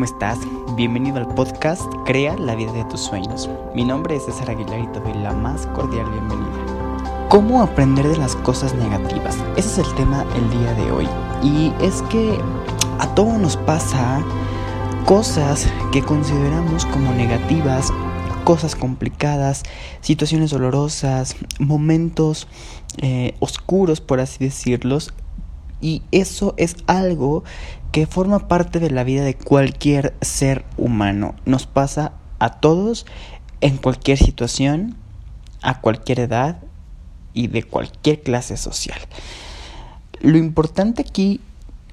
¿cómo estás? Bienvenido al podcast Crea la vida de tus sueños. Mi nombre es César Aguilar y te doy la más cordial bienvenida. ¿Cómo aprender de las cosas negativas? Ese es el tema el día de hoy. Y es que a todos nos pasa cosas que consideramos como negativas, cosas complicadas, situaciones dolorosas, momentos eh, oscuros, por así decirlos, y eso es algo que forma parte de la vida de cualquier ser humano. Nos pasa a todos en cualquier situación, a cualquier edad y de cualquier clase social. Lo importante aquí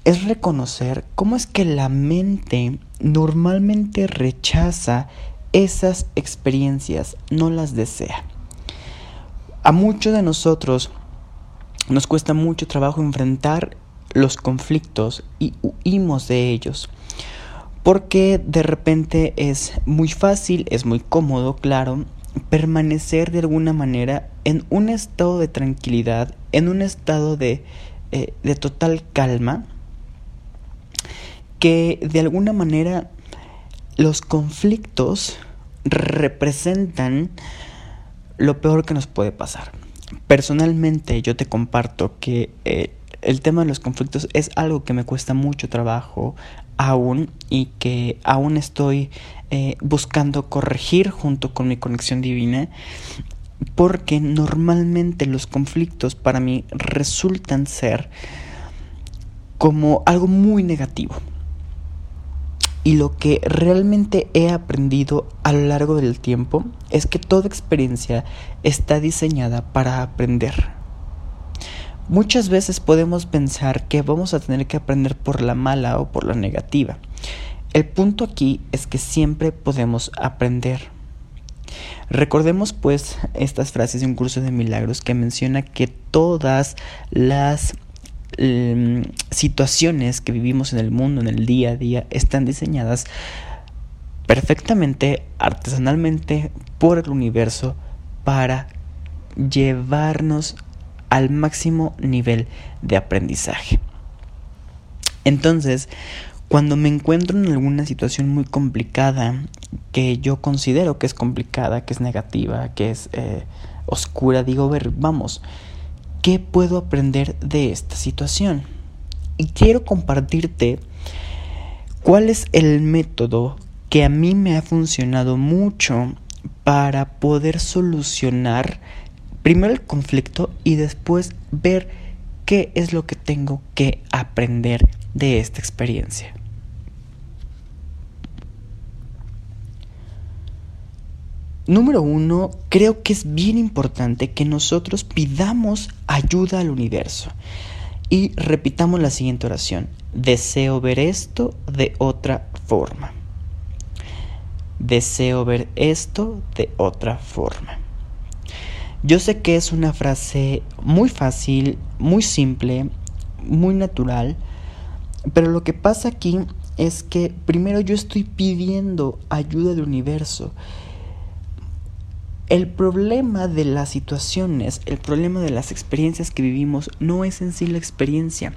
es reconocer cómo es que la mente normalmente rechaza esas experiencias, no las desea. A muchos de nosotros nos cuesta mucho trabajo enfrentar los conflictos y huimos de ellos. Porque de repente es muy fácil, es muy cómodo, claro, permanecer de alguna manera en un estado de tranquilidad, en un estado de, eh, de total calma, que de alguna manera los conflictos representan lo peor que nos puede pasar. Personalmente yo te comparto que eh, el tema de los conflictos es algo que me cuesta mucho trabajo aún y que aún estoy eh, buscando corregir junto con mi conexión divina porque normalmente los conflictos para mí resultan ser como algo muy negativo. Y lo que realmente he aprendido a lo largo del tiempo es que toda experiencia está diseñada para aprender. Muchas veces podemos pensar que vamos a tener que aprender por la mala o por la negativa. El punto aquí es que siempre podemos aprender. Recordemos pues estas frases de un curso de milagros que menciona que todas las em, situaciones que vivimos en el mundo, en el día a día, están diseñadas perfectamente, artesanalmente, por el universo para llevarnos al máximo nivel de aprendizaje. Entonces, cuando me encuentro en alguna situación muy complicada, que yo considero que es complicada, que es negativa, que es eh, oscura, digo, ver, vamos, ¿qué puedo aprender de esta situación? Y quiero compartirte cuál es el método que a mí me ha funcionado mucho para poder solucionar primero el conflicto y después ver qué es lo que tengo que aprender de esta experiencia. Número uno, creo que es bien importante que nosotros pidamos ayuda al universo y repitamos la siguiente oración. Deseo ver esto de otra forma. Deseo ver esto de otra forma. Yo sé que es una frase muy fácil, muy simple, muy natural, pero lo que pasa aquí es que primero yo estoy pidiendo ayuda del universo. El problema de las situaciones, el problema de las experiencias que vivimos no es en sí la experiencia.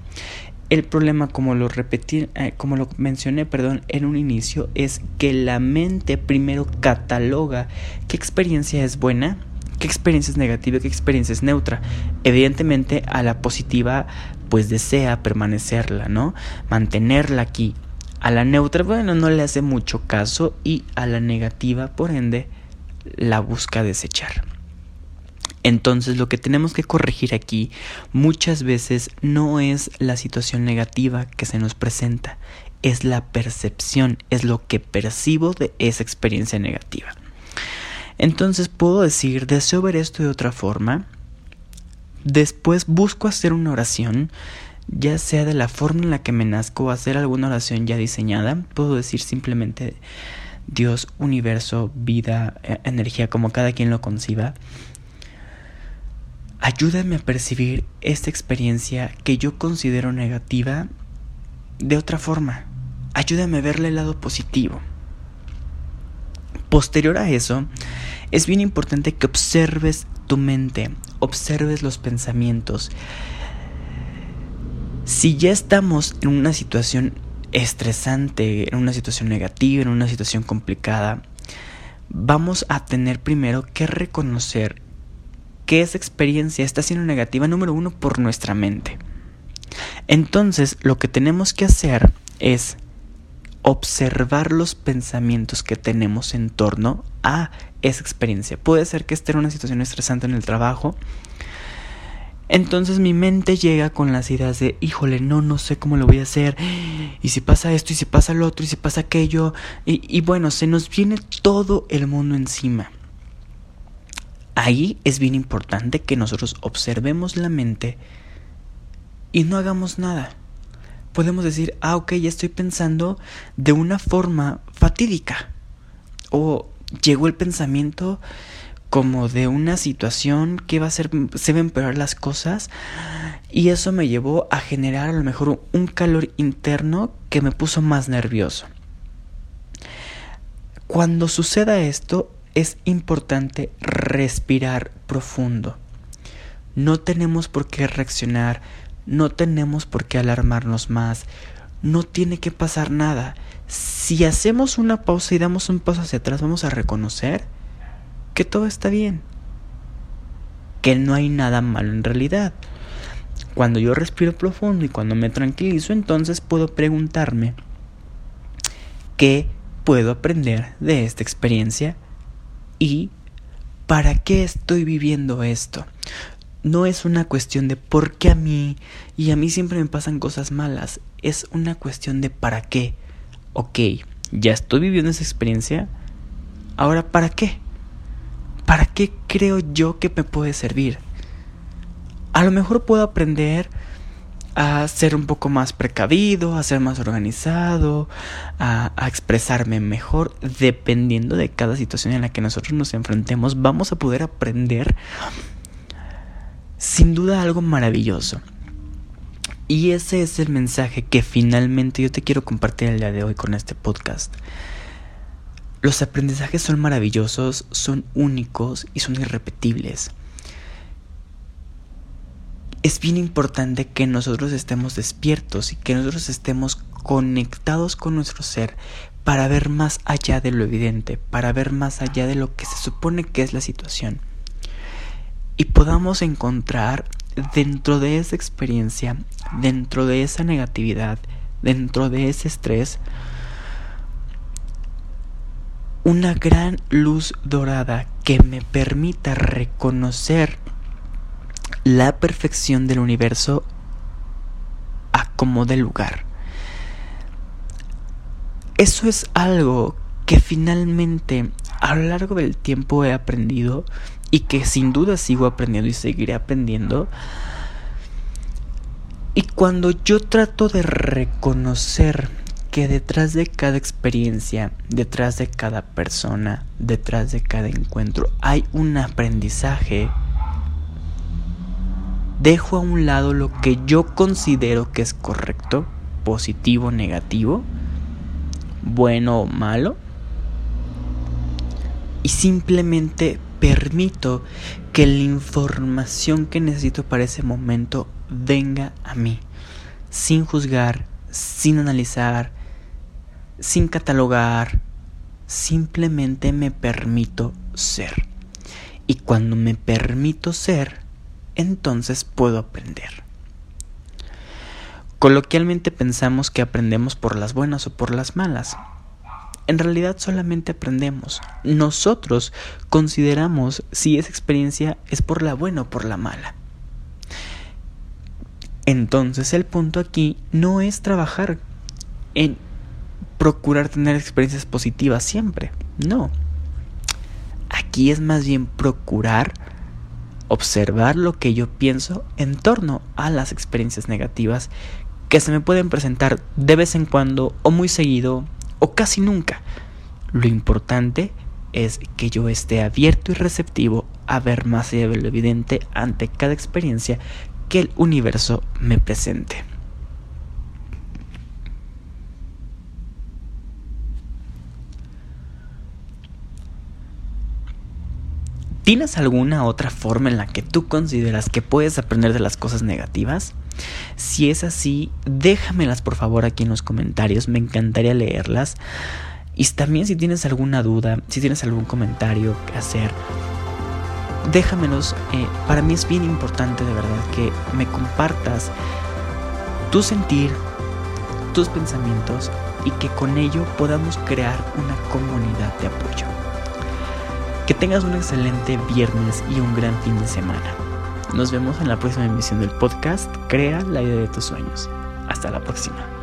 El problema, como lo repetí, eh, como lo mencioné, perdón, en un inicio, es que la mente primero cataloga qué experiencia es buena qué experiencia es negativa, qué experiencia es neutra. Evidentemente a la positiva pues desea permanecerla, ¿no? Mantenerla aquí. A la neutra, bueno, no le hace mucho caso y a la negativa, por ende, la busca desechar. Entonces lo que tenemos que corregir aquí muchas veces no es la situación negativa que se nos presenta, es la percepción, es lo que percibo de esa experiencia negativa. Entonces puedo decir, deseo ver esto de otra forma. Después busco hacer una oración, ya sea de la forma en la que me nazco o hacer alguna oración ya diseñada. Puedo decir simplemente Dios, universo, vida, e-, energía, como cada quien lo conciba. Ayúdame a percibir esta experiencia que yo considero negativa de otra forma. Ayúdame a verle el lado positivo. Posterior a eso, es bien importante que observes tu mente, observes los pensamientos. Si ya estamos en una situación estresante, en una situación negativa, en una situación complicada, vamos a tener primero que reconocer que esa experiencia está siendo negativa, número uno, por nuestra mente. Entonces, lo que tenemos que hacer es observar los pensamientos que tenemos en torno a esa experiencia. Puede ser que esté en una situación estresante en el trabajo. Entonces mi mente llega con las ideas de, híjole, no, no sé cómo lo voy a hacer. Y si pasa esto, y si pasa lo otro, y si pasa aquello. Y, bueno, se nos viene todo el mundo encima. Ahí es bien importante que nosotros observemos la mente y no hagamos nada podemos decir, ah, ok, ya estoy pensando de una forma fatídica. O llegó el pensamiento como de una situación que va a ser, se van a empeorar las cosas. Y eso me llevó a generar a lo mejor un calor interno que me puso más nervioso. Cuando suceda esto, es importante respirar profundo. No tenemos por qué reaccionar no tenemos por qué alarmarnos más. No tiene que pasar nada. Si hacemos una pausa y damos un paso hacia atrás, vamos a reconocer que todo está bien. Que no hay nada malo en realidad. Cuando yo respiro profundo y cuando me tranquilizo, entonces puedo preguntarme qué puedo aprender de esta experiencia y para qué estoy viviendo esto no es una cuestión de por qué a mí y a mí siempre me pasan cosas malas, es una cuestión de para qué. Ok, ya estoy viviendo esa experiencia, ahora ¿para qué? ¿Para qué creo yo que me puede servir? A lo mejor puedo aprender a ser un poco más precavido, a ser más organizado, a, expresarme mejor, dependiendo de cada situación en la que nosotros nos enfrentemos, vamos a poder aprender sin duda algo maravilloso. Y ese es el mensaje que finalmente yo te quiero compartir el día de hoy con este podcast. Los aprendizajes son maravillosos, son únicos y son irrepetibles. Es bien importante que nosotros estemos despiertos y que nosotros estemos conectados con nuestro ser para ver más allá de lo evidente, para ver más allá de lo que se supone que es la situación y podamos encontrar dentro de esa experiencia, dentro de esa negatividad, dentro de ese estrés, una gran luz dorada que me permita reconocer la perfección del universo a como de lugar. Eso es algo que finalmente a lo largo del tiempo he aprendido y que sin duda sigo aprendiendo y seguiré aprendiendo. Y cuando yo trato de reconocer que detrás de cada experiencia, detrás de cada persona, detrás de cada encuentro hay un aprendizaje, dejo a un lado lo que yo considero que es correcto, positivo, negativo, bueno o malo, y simplemente permito que la información que necesito para ese momento venga a mí, sin juzgar, sin analizar, sin catalogar, simplemente me permito ser. Y cuando me permito ser, entonces puedo aprender. Coloquialmente pensamos que aprendemos por las buenas o por las malas, en realidad solamente aprendemos. Nosotros consideramos si esa experiencia es por la buena o por la mala. Entonces el punto aquí no es trabajar en procurar tener experiencias positivas siempre. No. Aquí es más bien procurar observar lo que yo pienso en torno a las experiencias negativas que se me pueden presentar de vez en cuando o muy seguido o casi nunca. Lo importante es que yo esté abierto y receptivo a ver más allá de lo evidente ante cada experiencia que el universo me presente. ¿Tienes alguna otra forma en la que tú consideras que puedes aprender de las cosas negativas? Si es así, déjamelas por favor aquí en los comentarios, me encantaría leerlas. Y también si tienes alguna duda, si tienes algún comentario que hacer, déjamelos. Eh, para mí es bien importante de verdad que me compartas tu sentir, tus pensamientos y que con ello podamos crear una comunidad de apoyo. Que tengas un excelente viernes y un gran fin de semana. Nos vemos en la próxima emisión del podcast Crea la idea de tus sueños. Hasta la próxima.